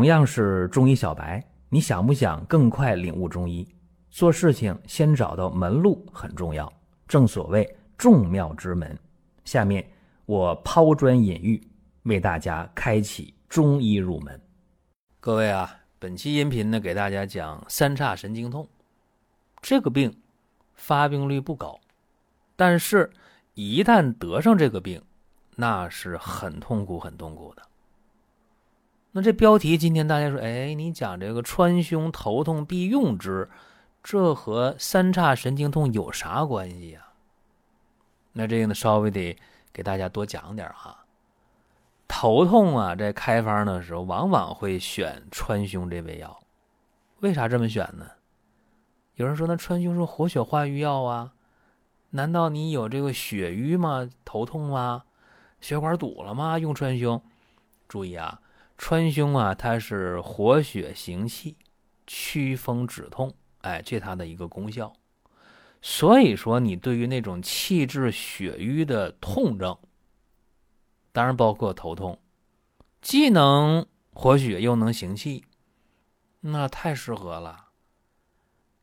同样是中医小白，你想不想更快领悟中医？做事情先找到门路很重要，正所谓众妙之门。下面我抛砖引玉，为大家开启中医入门。各位啊，本期音频呢，给大家讲三叉神经痛这个病，发病率不高，但是，一旦得上这个病，那是很痛苦、很痛苦的。那这标题今天大家说，哎，你讲这个川芎头痛必用之，这和三叉神经痛有啥关系呀？那这个呢，稍微得给大家多讲点哈。头痛啊，在开方的时候，往往会选川芎这味药。为啥这么选呢？有人说，那川芎是活血化瘀药啊，难道你有这个血瘀吗？头痛吗？血管堵了吗？用川芎？注意啊。川芎啊，它是活血行气、祛风止痛，哎，这它的一个功效。所以说，你对于那种气滞血瘀的痛症，当然包括头痛，既能活血又能行气，那太适合了。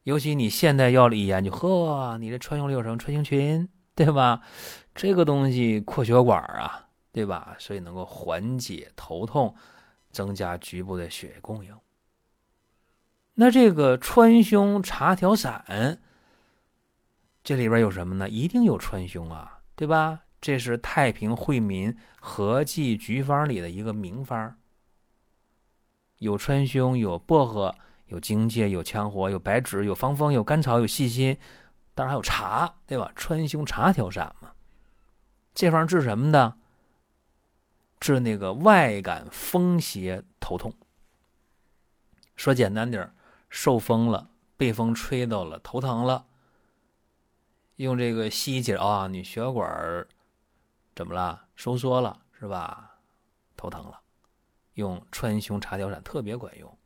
尤其你现代药理研究，呵，你这川芎里有什么川芎群，对吧？这个东西扩血管啊，对吧？所以能够缓解头痛。增加局部的血液供应。那这个川芎茶调散，这里边有什么呢？一定有川芎啊，对吧？这是《太平惠民合剂局方》里的一个名方，有川芎，有薄荷，有荆芥，有羌活，有白芷，有防风，有甘草，有细辛，当然还有茶，对吧？川芎茶调散嘛，这方治什么的？治那个外感风邪头痛，说简单点受风了，被风吹到了，头疼了。用这个西医解啊，你血管怎么了？收缩了是吧？头疼了，用川芎茶调散特别管用。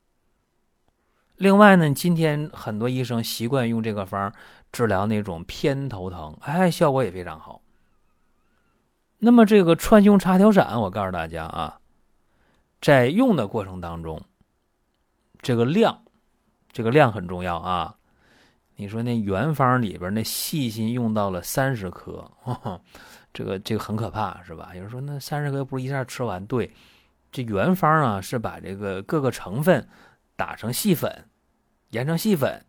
另外呢，今天很多医生习惯用这个方治疗那种偏头疼，哎，效果也非常好。那么这个川芎茶调散，我告诉大家啊，在用的过程当中，这个量，这个量很重要啊。你说那原方里边那细心用到了三十克，这个这个很可怕是吧？有人说那三十克不是一下吃完？对，这原方啊是把这个各个成分打成细粉，研成细粉，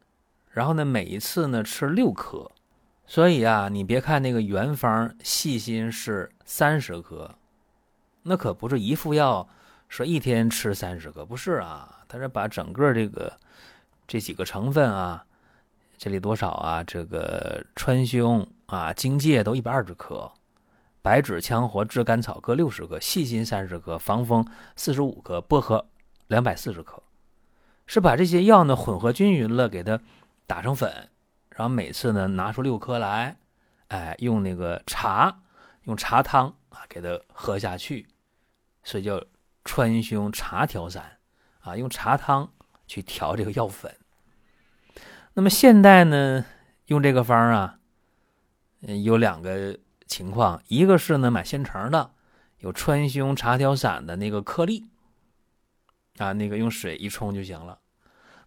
然后呢每一次呢吃六颗。所以啊，你别看那个原方细心是三十克，那可不是一副药说一天吃三十克，不是啊，它是把整个这个这几个成分啊，这里多少啊？这个川芎啊、荆芥都一百二十克，白芷、羌活、炙甘草各六十克，细辛三十克，防风四十五克，薄荷两百四十克，是把这些药呢混合均匀了，给它打成粉。然后每次呢拿出六颗来，哎，用那个茶，用茶汤啊给它喝下去，所以叫川芎茶调散啊，用茶汤去调这个药粉。那么现代呢用这个方啊，有两个情况，一个是呢买现成的，有川芎茶调散的那个颗粒啊，那个用水一冲就行了。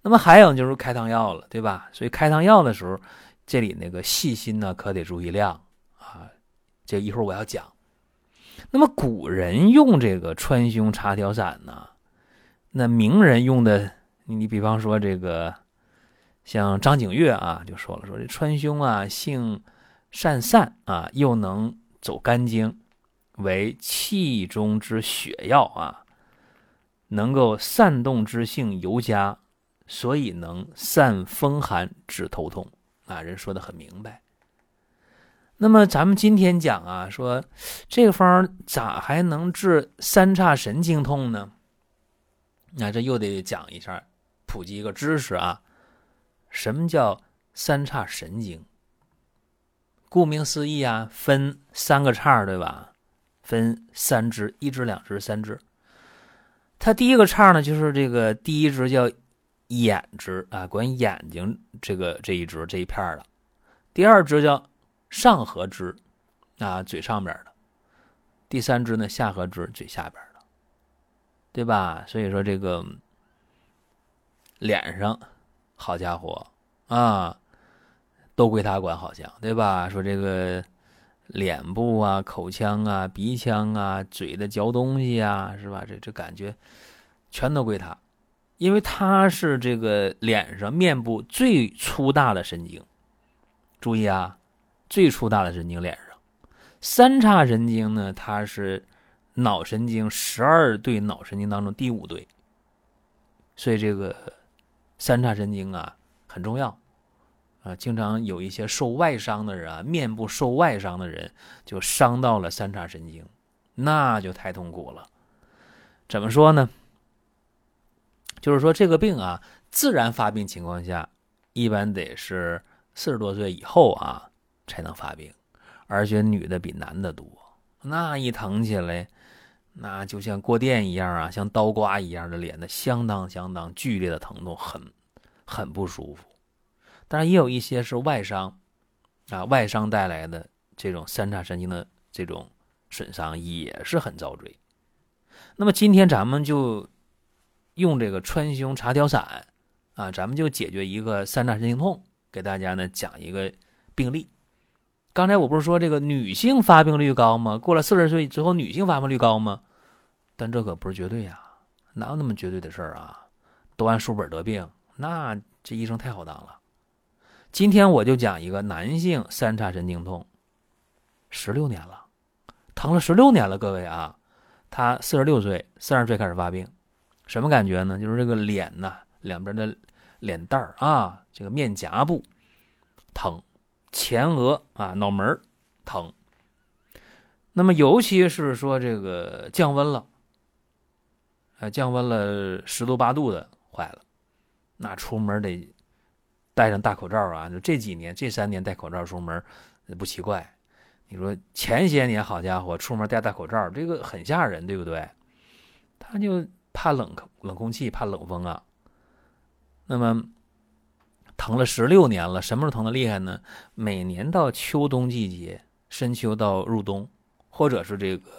那么还有就是开汤药了，对吧？所以开汤药的时候，这里那个细心呢，可得注意量啊。这一会儿我要讲。那么古人用这个川芎茶调散呢，那名人用的，你比方说这个像张景岳啊，就说了说这川芎啊，性善散啊，又能走肝经，为气中之血药啊，能够散动之性尤佳。所以能散风寒止头痛啊，人说的很明白。那么咱们今天讲啊，说这个方咋还能治三叉神经痛呢？那这又得讲一下，普及一个知识啊。什么叫三叉神经？顾名思义啊，分三个叉，对吧？分三支，一支、两支、三支。它第一个叉呢，就是这个第一支叫。眼支啊，管眼睛这个这一支这一片的，第二支叫上颌支啊，嘴上边的；第三支呢，下颌支，嘴下边的，对吧？所以说这个脸上，好家伙啊，都归他管，好像对吧？说这个脸部啊、口腔啊、鼻腔啊、嘴的嚼东西啊，是吧？这这感觉全都归他，因为他是这个脸上、面部最粗大的神经。注意啊，最粗大的神经脸上，三叉神经呢，它是脑神经十二对脑神经当中第五对，所以这个三叉神经啊很重要啊。经常有一些受外伤的人啊，面部受外伤的人就伤到了三叉神经，那就太痛苦了。怎么说呢？就是说这个病啊，自然发病情况下，一般得是。四十多岁以后啊，才能发病，而且女的比男的多。那一疼起来，那就像过电一样啊，像刀刮一样的脸，的相当相当剧烈的疼痛，很很不舒服。当然，也有一些是外伤啊，外伤带来的这种三叉神经的这种损伤，也是很遭罪。那么今天咱们就用这个川芎茶调散啊，咱们就解决一个三叉神经痛。给大家呢讲一个病例。刚才我不是说这个女性发病率高吗？过了四十岁之后，女性发病率高吗？但这可不是绝对呀，哪有那么绝对的事儿啊？都按书本得病，那这医生太好当了。今天我就讲一个男性三叉神经痛，十六年了，疼了十六年了。各位啊，他四十六岁，三十岁开始发病，什么感觉呢？就是这个脸呐，两边的。脸蛋儿啊，这个面颊部疼，前额啊脑门疼。那么尤其是说这个降温了，啊降温了十度八度的坏了，那出门得戴上大口罩啊。就这几年这三年戴口罩出门不奇怪。你说前些年好家伙，出门戴大口罩，这个很吓人，对不对？他就怕冷冷空气，怕冷风啊。那么疼了十六年了，什么时候疼的厉害呢？每年到秋冬季节，深秋到入冬，或者是这个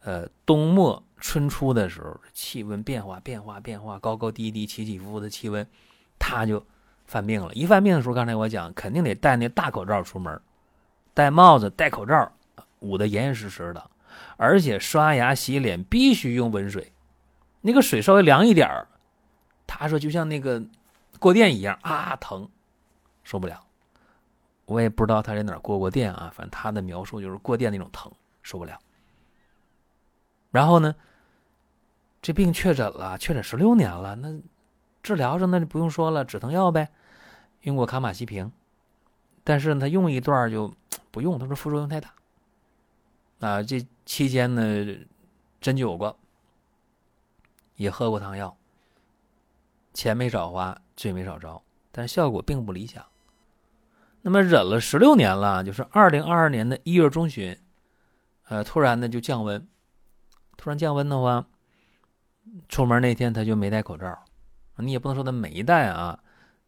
呃冬末春初的时候，气温变化变化变化，高高低低起起伏伏的气温，他就犯病了。一犯病的时候，刚才我讲，肯定得戴那大口罩出门，戴帽子、戴口罩，捂得严严实实的，而且刷牙洗脸必须用温水，那个水稍微凉一点儿。他说：“就像那个过电一样啊，疼，受不了。我也不知道他在哪过过电啊，反正他的描述就是过电那种疼，受不了。然后呢，这病确诊了，确诊十六年了，那治疗上那就不用说了，止疼药呗，用过卡马西平，但是他用一段就不用，他说副作用太大。啊，这期间呢，针灸过，也喝过汤药。”钱没少花，罪没少遭，但效果并不理想。那么忍了十六年了，就是二零二二年的一月中旬，呃，突然呢就降温，突然降温的话，出门那天他就没戴口罩。你也不能说他没戴啊，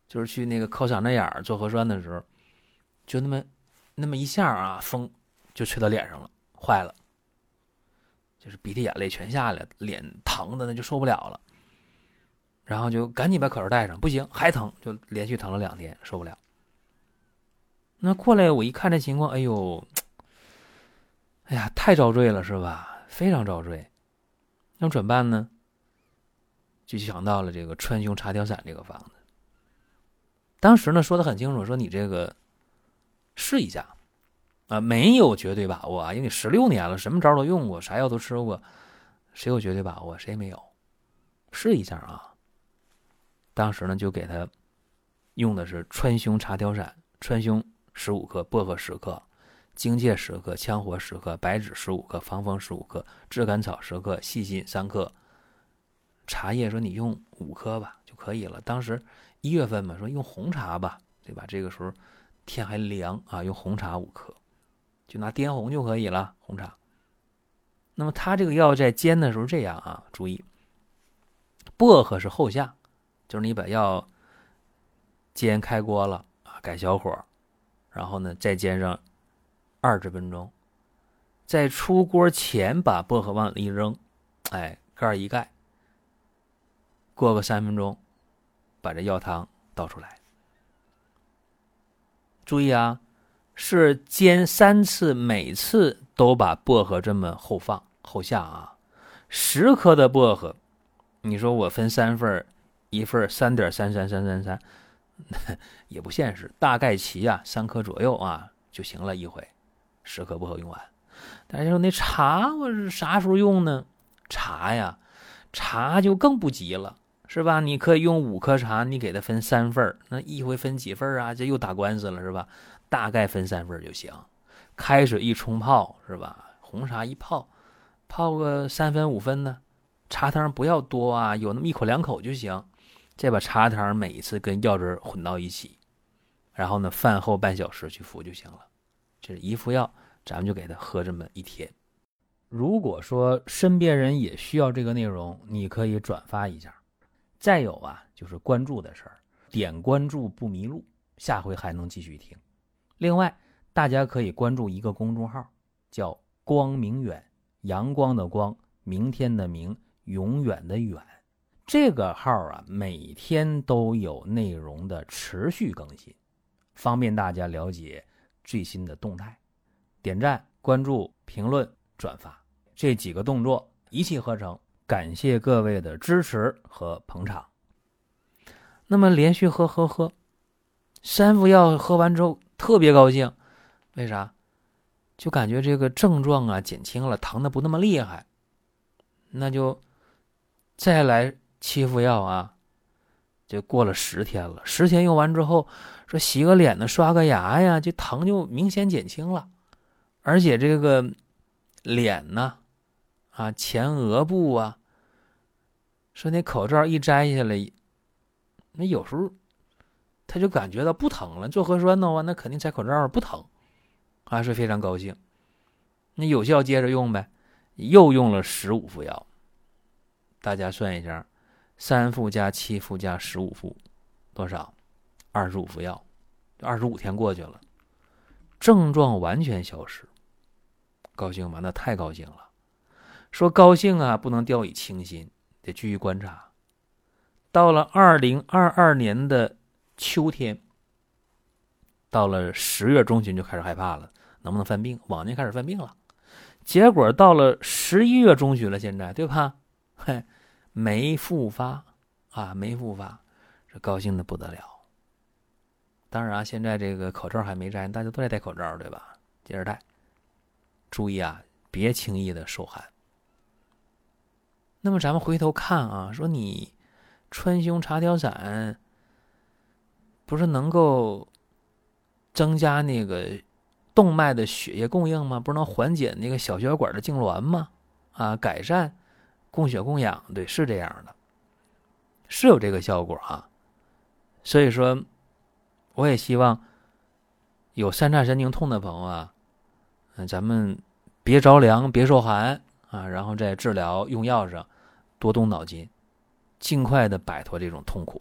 就是去那个抠嗓子眼做核酸的时候，就那么那么一下啊，风就吹到脸上了，坏了，就是鼻涕眼泪全下来，脸疼的那就受不了了。然后就赶紧把口罩戴上，不行还疼，就连续疼了两天，受不了。那过来我一看这情况，哎呦，哎呀，太遭罪了，是吧？非常遭罪。那怎么办呢？就想到了这个川芎茶调散这个方子。当时呢说的很清楚，说你这个试一下啊，没有绝对把握啊，因为你十六年了，什么招都用过，啥药都吃过，谁有绝对把握？谁也没有？试一下啊。当时呢，就给他用的是川芎茶调散，川芎十五克，薄荷十克，荆芥十克，羌活十克，白芷十五克，防风十五克，炙甘草十克，细辛三克。茶叶说你用五克吧就可以了。当时一月份嘛，说用红茶吧，对吧？这个时候天还凉啊，用红茶五克，就拿滇红就可以了。红茶。那么他这个药在煎的时候这样啊，注意，薄荷是后下。就是你把药煎开锅了啊，改小火，然后呢再煎上二十分钟，在出锅前把薄荷往里一扔，哎，盖一盖，过个三分钟，把这药汤倒出来。注意啊，是煎三次，每次都把薄荷这么后放后下啊。十颗的薄荷，你说我分三份一份三点三三三三三，也不现实。大概齐啊，三颗左右啊就行了，一回十颗薄荷用完。大家说那茶我是啥时候用呢？茶呀，茶就更不急了，是吧？你可以用五颗茶，你给它分三份那一回分几份啊？这又打官司了，是吧？大概分三份就行。开水一冲泡，是吧？红茶一泡，泡个三分五分呢。茶汤不要多啊，有那么一口两口就行。再把茶汤每一次跟药汁混到一起，然后呢，饭后半小时去服就行了。这是一副药，咱们就给他喝这么一天。如果说身边人也需要这个内容，你可以转发一下。再有啊，就是关注的事儿，点关注不迷路，下回还能继续听。另外，大家可以关注一个公众号，叫“光明远”，阳光的光，明天的明，永远的远。这个号啊，每天都有内容的持续更新，方便大家了解最新的动态。点赞、关注、评论。转发这几个动作一气呵成，感谢各位的支持和捧场。那么连续喝喝喝，三副药喝完之后特别高兴，为啥？就感觉这个症状啊减轻了，疼的不那么厉害。那就再来七副药啊，就过了十天了。十天用完之后，说洗个脸呢，刷个牙呀，这疼就明显减轻了，而且这个。脸呢，啊，前额部啊，说那口罩一摘下来，那有时候他就感觉到不疼了。做核酸的话，那肯定摘口罩不疼，还是非常高兴。那有效接着用呗，又用了十五副药。大家算一下，三副加七副加十五副，多少？二十五副药，二十五天过去了，症状完全消失。高兴吗？那太高兴了。说高兴啊，不能掉以轻心，得继续观察。到了二零二二年的秋天，到了十月中旬就开始害怕了，能不能犯病？往年开始犯病了，结果到了十一月中旬了，现在对吧？嘿，没复发啊，没复发，这高兴的不得了。当然啊，现在这个口罩还没摘，大家都在戴口罩，对吧？接着戴。注意啊，别轻易的受寒。那么咱们回头看啊，说你川芎茶条散不是能够增加那个动脉的血液供应吗？不是能缓解那个小血管的痉挛吗？啊，改善供血供氧，对，是这样的，是有这个效果啊。所以说，我也希望有三叉神经痛的朋友啊。嗯咱们别着凉，别受寒啊，然后在治疗用药上多动脑筋，尽快的摆脱这种痛苦。